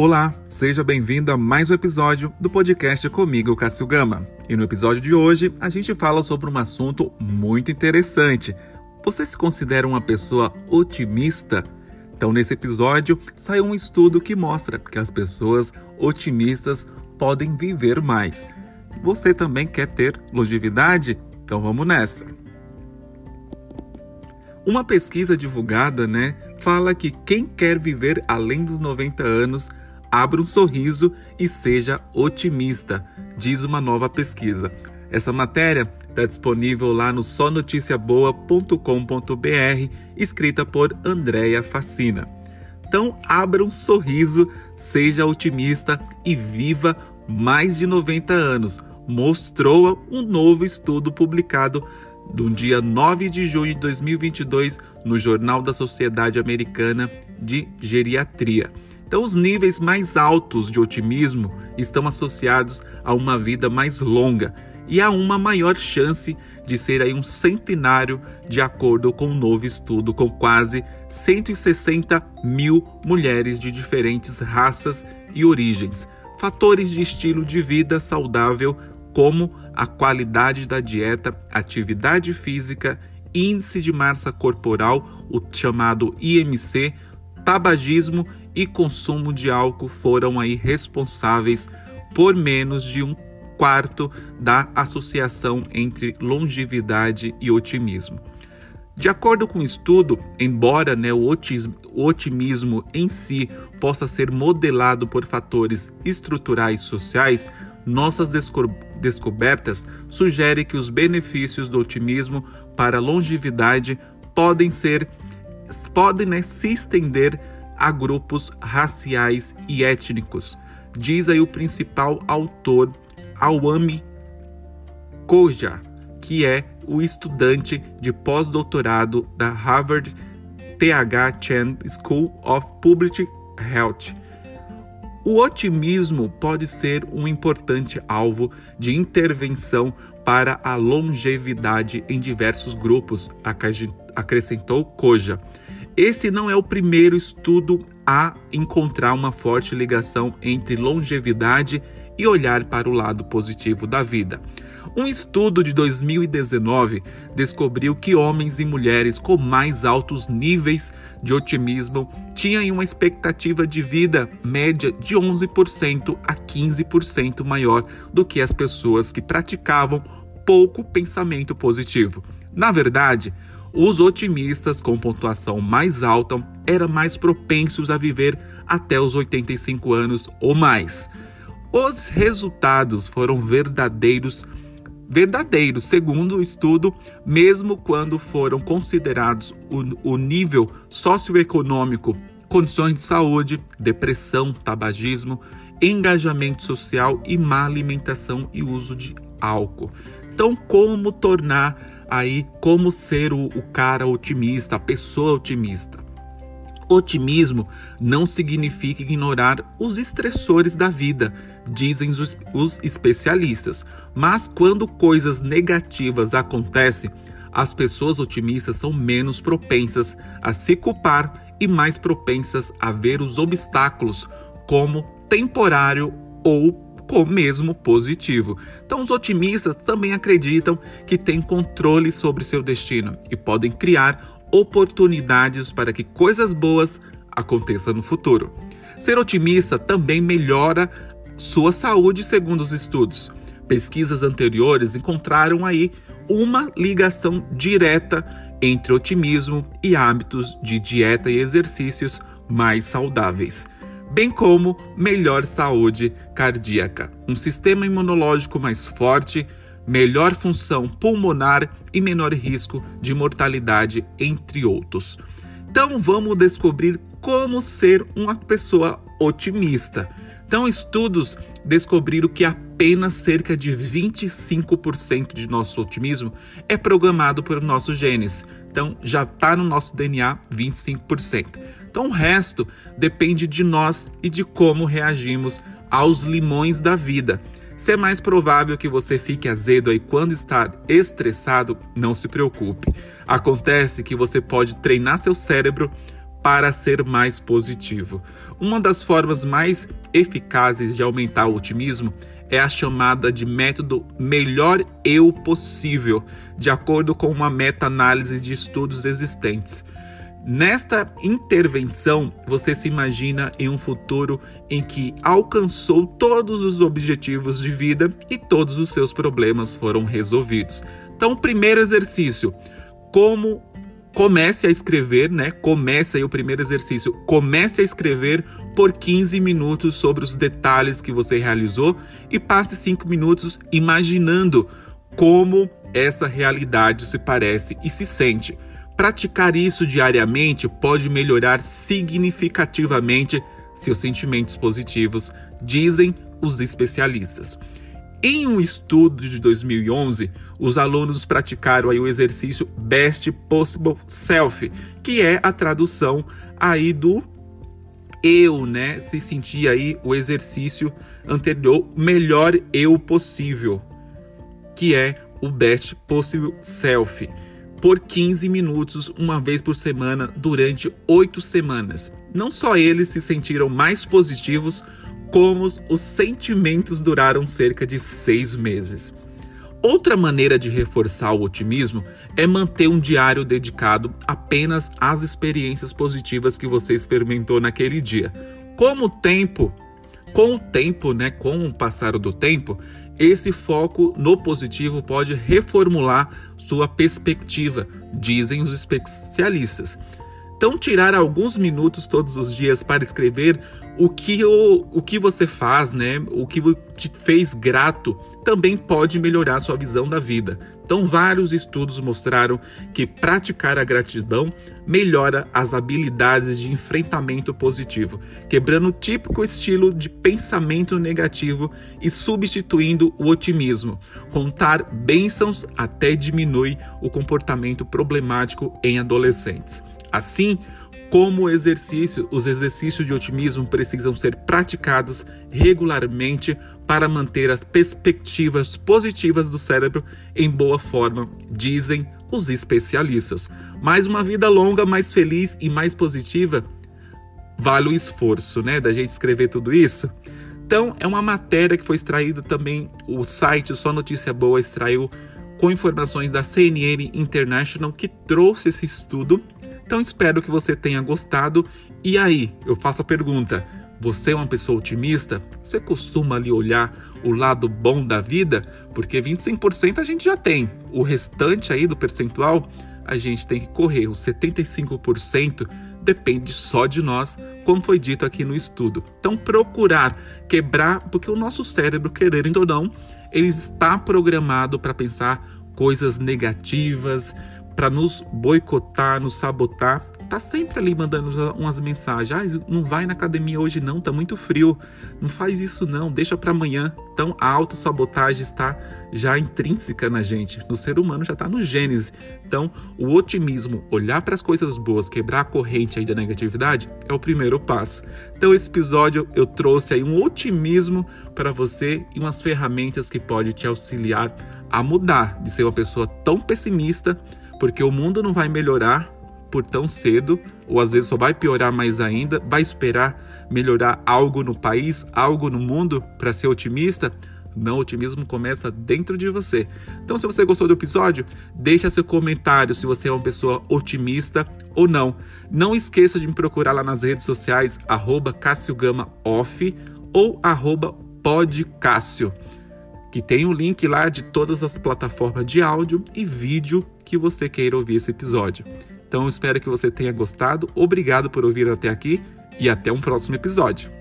Olá, seja bem-vindo a mais um episódio do podcast comigo, Cássio Gama. E no episódio de hoje, a gente fala sobre um assunto muito interessante. Você se considera uma pessoa otimista? Então, nesse episódio, saiu um estudo que mostra que as pessoas otimistas podem viver mais. Você também quer ter longevidade? Então vamos nessa. Uma pesquisa divulgada, né, fala que quem quer viver além dos 90 anos abra um sorriso e seja otimista, diz uma nova pesquisa. Essa matéria está disponível lá no sonoticiaboa.com.br, escrita por Andréia Facina. Então, abra um sorriso, seja otimista e viva mais de 90 anos, mostrou um novo estudo publicado no dia 9 de junho de 2022 no Jornal da Sociedade Americana de Geriatria. Então, os níveis mais altos de otimismo estão associados a uma vida mais longa e a uma maior chance de ser aí um centenário, de acordo com um novo estudo com quase 160 mil mulheres de diferentes raças e origens. Fatores de estilo de vida saudável, como a qualidade da dieta, atividade física, índice de massa corporal, o chamado IMC, tabagismo e consumo de álcool foram aí responsáveis por menos de um quarto da associação entre longevidade e otimismo. De acordo com o estudo, embora né, o, otimismo em si possa ser modelado por fatores estruturais sociais, nossas desco descobertas sugerem que os benefícios do otimismo para a longevidade podem ser podem né, se estender a grupos raciais e étnicos. Diz aí o principal autor, Awami Koja, que é o estudante de pós-doutorado da Harvard T.H. Chan School of Public Health. O otimismo pode ser um importante alvo de intervenção para a longevidade em diversos grupos, acrescentou Koja. Esse não é o primeiro estudo a encontrar uma forte ligação entre longevidade e olhar para o lado positivo da vida. Um estudo de 2019 descobriu que homens e mulheres com mais altos níveis de otimismo tinham uma expectativa de vida média de 11% a 15% maior do que as pessoas que praticavam pouco pensamento positivo. Na verdade, os otimistas com pontuação mais alta eram mais propensos a viver até os 85 anos ou mais. Os resultados foram verdadeiros, verdadeiros, segundo o estudo, mesmo quando foram considerados o, o nível socioeconômico, condições de saúde, depressão, tabagismo, engajamento social e má alimentação e uso de álcool. Então, como tornar aí como ser o, o cara otimista, a pessoa otimista. Otimismo não significa ignorar os estressores da vida, dizem os, os, especialistas. Mas quando coisas negativas acontecem, as pessoas otimistas são menos propensas a se culpar e mais propensas a ver os obstáculos como temporário ou mesmo positivo. Então, os otimistas também acreditam que têm controle sobre seu destino e podem criar oportunidades para que coisas boas aconteçam no futuro. Ser otimista também melhora sua saúde, segundo os estudos. Pesquisas anteriores encontraram aí uma ligação direta entre otimismo e hábitos de dieta e exercícios mais saudáveis bem como melhor saúde cardíaca, um sistema imunológico mais forte, melhor função pulmonar e menor risco de mortalidade, entre outros. Então vamos descobrir como ser uma pessoa otimista. Então, estudos descobriram que apenas cerca de 25% de nosso otimismo é programado por nossos genes. Então, já está no nosso DNA 25%. Então o resto depende de nós e de como reagimos aos limões da vida. Se é mais provável que você fique azedo aí quando está estressado, não se preocupe. Acontece que você pode treinar seu cérebro para ser mais positivo. Uma das formas mais eficazes de aumentar o otimismo é a chamada de método melhor eu possível, de acordo com uma meta-análise de estudos existentes. Nesta intervenção, você se imagina em um futuro em que alcançou todos os objetivos de vida e todos os seus problemas foram resolvidos. Então, primeiro exercício: como comece a escrever, né? Comece aí o primeiro exercício. Comece a escrever por 15 minutos sobre os detalhes que você realizou e passe 5 minutos imaginando como essa realidade se parece e se sente. Praticar isso diariamente pode melhorar significativamente seus sentimentos positivos, dizem os especialistas. Em um estudo de 2011, os alunos praticaram aí o exercício Best Possible Self, que é a tradução aí do eu, né? Se sentir aí o exercício anterior melhor eu possível, que é o Best Possible Self, por 15 minutos, uma vez por semana, durante oito semanas. Não só eles se sentiram mais positivos, como os sentimentos duraram cerca de seis meses. Outra maneira de reforçar o otimismo é manter um diário dedicado apenas às experiências positivas que você experimentou naquele dia. Como o tempo, com o tempo, né, com o passar do tempo, esse foco no positivo pode reformular sua perspectiva, dizem os especialistas. Então, tirar alguns minutos todos os dias para escrever o que, o, o que você faz, né? O que te fez grato também pode melhorar sua visão da vida. Então, vários estudos mostraram que praticar a gratidão melhora as habilidades de enfrentamento positivo, quebrando o típico estilo de pensamento negativo e substituindo o otimismo. Contar bênçãos até diminui o comportamento problemático em adolescentes. Assim como exercício, os exercícios de otimismo precisam ser praticados regularmente para manter as perspectivas positivas do cérebro em boa forma, dizem os especialistas. Mais uma vida longa, mais feliz e mais positiva vale o esforço, né, da gente escrever tudo isso. Então, é uma matéria que foi extraída também, o site Só Notícia Boa extraiu com informações da CNN International que trouxe esse estudo então espero que você tenha gostado. E aí, eu faço a pergunta: você é uma pessoa otimista? Você costuma ali olhar o lado bom da vida? Porque 25% a gente já tem. O restante aí do percentual a gente tem que correr. Os 75% depende só de nós, como foi dito aqui no estudo. Então procurar quebrar, porque o nosso cérebro, querendo ou não, ele está programado para pensar coisas negativas, para nos boicotar, nos sabotar, tá sempre ali mandando umas mensagens. Ah, não vai na academia hoje não, tá muito frio. Não faz isso não, deixa para amanhã. Então a autossabotagem está já intrínseca na gente, no ser humano já está no gênese. Então, o otimismo, olhar para as coisas boas, quebrar a corrente aí da negatividade é o primeiro passo. Então, esse episódio eu trouxe aí um otimismo para você e umas ferramentas que pode te auxiliar a mudar de ser uma pessoa tão pessimista porque o mundo não vai melhorar por tão cedo, ou às vezes só vai piorar mais ainda, vai esperar melhorar algo no país, algo no mundo para ser otimista? Não, o otimismo começa dentro de você. Então, se você gostou do episódio, deixa seu comentário se você é uma pessoa otimista ou não. Não esqueça de me procurar lá nas redes sociais, arroba Off ou arroba Podcássio que tem o um link lá de todas as plataformas de áudio e vídeo que você queira ouvir esse episódio. Então espero que você tenha gostado. Obrigado por ouvir até aqui e até um próximo episódio.